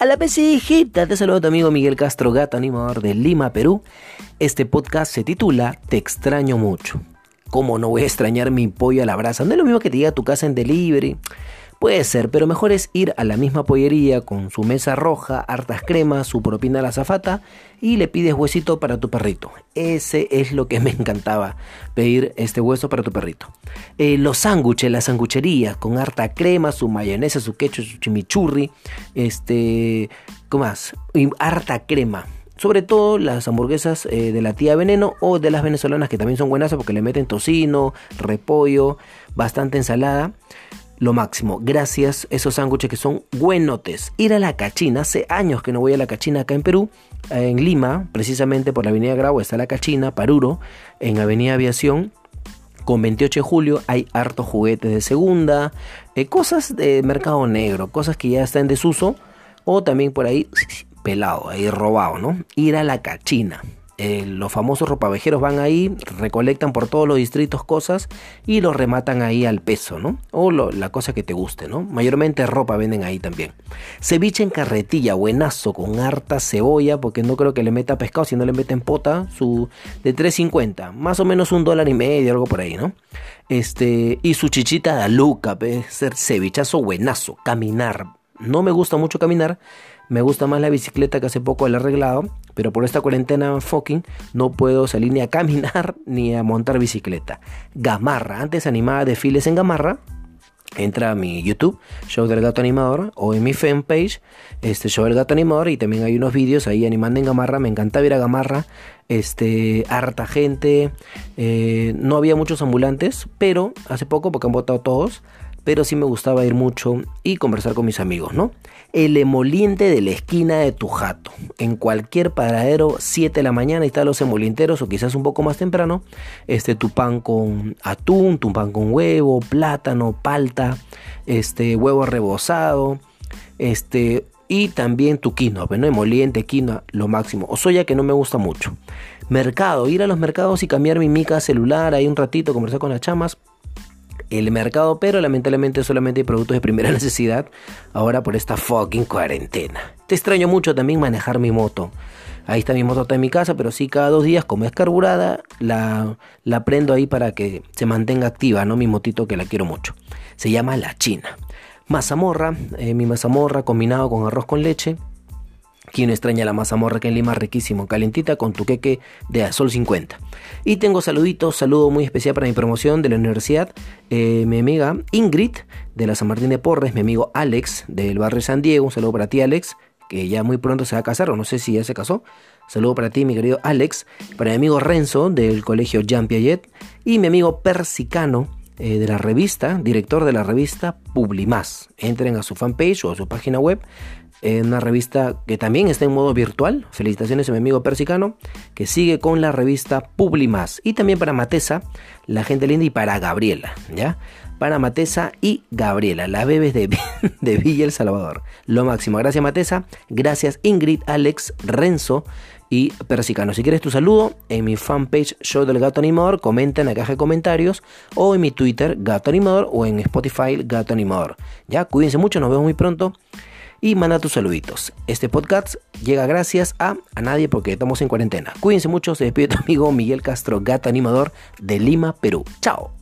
A la pesijita, te saludo tu amigo Miguel Castro, gato animador de Lima, Perú. Este podcast se titula Te extraño mucho. ¿Cómo no voy a extrañar mi pollo a la brasa? No es lo mismo que te diga tu casa en delivery. Puede ser, pero mejor es ir a la misma pollería con su mesa roja, hartas cremas, su propina a la zafata y le pides huesito para tu perrito. Ese es lo que me encantaba, pedir este hueso para tu perrito. Eh, los sándwiches, la sanguchería con harta crema, su mayonesa, su ketchup, su chimichurri, este, ¿qué más? Y harta crema. Sobre todo las hamburguesas eh, de la tía Veneno o de las venezolanas que también son buenas porque le meten tocino, repollo, bastante ensalada lo máximo. Gracias, esos sándwiches que son buenotes. Ir a la Cachina, hace años que no voy a la Cachina acá en Perú, en Lima, precisamente por la Avenida Grau está la Cachina, Paruro, en Avenida Aviación. Con 28 de julio hay hartos juguetes de segunda, eh, cosas de mercado negro, cosas que ya están en desuso o también por ahí pelado, ahí robado, ¿no? Ir a la Cachina. Eh, los famosos ropavejeros van ahí, recolectan por todos los distritos cosas y los rematan ahí al peso, ¿no? O la cosa que te guste, ¿no? Mayormente ropa venden ahí también. Ceviche en carretilla, buenazo, con harta cebolla, porque no creo que le meta pescado, si no le meten pota, su de 3.50, más o menos un dólar y medio, algo por ahí, ¿no? Este, y su chichita de aluca, ser cevichazo buenazo, caminar. No me gusta mucho caminar, me gusta más la bicicleta que hace poco el arreglado, pero por esta cuarentena fucking no puedo salir ni a caminar ni a montar bicicleta. Gamarra, antes animaba desfiles en Gamarra. Entra a mi YouTube, Show del Gato Animador, o en mi fanpage, este Show del Gato Animador, y también hay unos vídeos ahí animando en Gamarra. Me encanta ver a Gamarra, este, harta gente. Eh, no había muchos ambulantes, pero hace poco, porque han votado todos, pero sí me gustaba ir mucho y conversar con mis amigos, ¿no? El emoliente de la esquina de tu jato. En cualquier paradero, 7 de la mañana, están los emolienteros o quizás un poco más temprano. Este, tu pan con atún, tu pan con huevo, plátano, palta, este, huevo rebozado, este, y también tu quinoa, ¿no? Emoliente, quinoa, lo máximo. O soya que no me gusta mucho. Mercado, ir a los mercados y cambiar mi mica celular ahí un ratito, conversar con las chamas, el mercado, pero lamentablemente solamente hay productos de primera necesidad ahora por esta fucking cuarentena. Te extraño mucho también manejar mi moto. Ahí está mi moto, está en mi casa, pero sí cada dos días, como es carburada, la, la prendo ahí para que se mantenga activa, ¿no? Mi motito que la quiero mucho. Se llama La China. Mazamorra, eh, mi mazamorra combinado con arroz con leche quien extraña la mazamorra que en Lima riquísimo, calentita con tu queque de Sol 50. Y tengo saluditos, saludo muy especial para mi promoción de la universidad, eh, mi amiga Ingrid de la San Martín de Porres, mi amigo Alex del barrio San Diego, un saludo para ti Alex, que ya muy pronto se va a casar o no sé si ya se casó. Saludo para ti, mi querido Alex, para mi amigo Renzo del colegio Jean Piaget y mi amigo Persicano eh, de la revista, director de la revista Publimás. Entren a su fanpage o a su página web en una revista que también está en modo virtual. Felicitaciones a mi amigo Persicano, que sigue con la revista Publimas. Y también para Matesa, la gente linda, y para Gabriela, ¿ya? Para Matesa y Gabriela, las bebés de, de Villa El Salvador. Lo máximo. Gracias Matesa, gracias Ingrid, Alex, Renzo y Persicano. Si quieres tu saludo, en mi fanpage Show del Gato Animador, comenta en la caja de comentarios o en mi Twitter Gato Animador o en Spotify Gato Animador. Ya, cuídense mucho, nos vemos muy pronto y manda tus saluditos. Este podcast llega gracias a, a nadie porque estamos en cuarentena. Cuídense mucho, se despide tu amigo Miguel Castro, gato animador de Lima, Perú. Chao.